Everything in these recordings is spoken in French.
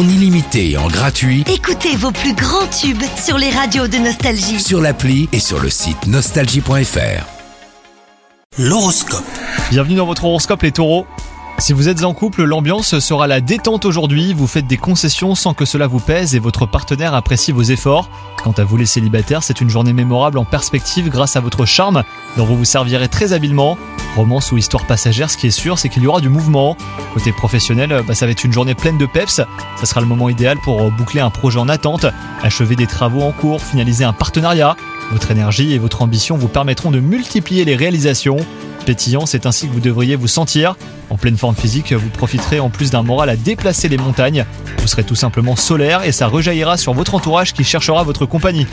en illimité et en gratuit Écoutez vos plus grands tubes sur les radios de Nostalgie. sur l'appli et sur le site nostalgie.fr. L'horoscope. Bienvenue dans votre horoscope les taureaux. Si vous êtes en couple, l'ambiance sera la détente aujourd'hui, vous faites des concessions sans que cela vous pèse et votre partenaire apprécie vos efforts. Quant à vous les célibataires, c'est une journée mémorable en perspective grâce à votre charme dont vous vous servirez très habilement. Romance ou histoire passagère, ce qui est sûr, c'est qu'il y aura du mouvement. Côté professionnel, bah, ça va être une journée pleine de peps. Ça sera le moment idéal pour euh, boucler un projet en attente, achever des travaux en cours, finaliser un partenariat. Votre énergie et votre ambition vous permettront de multiplier les réalisations. Pétillant, c'est ainsi que vous devriez vous sentir. En pleine forme physique, vous profiterez en plus d'un moral à déplacer les montagnes. Vous serez tout simplement solaire et ça rejaillira sur votre entourage qui cherchera votre compagnie.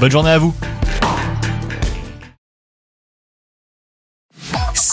Bonne journée à vous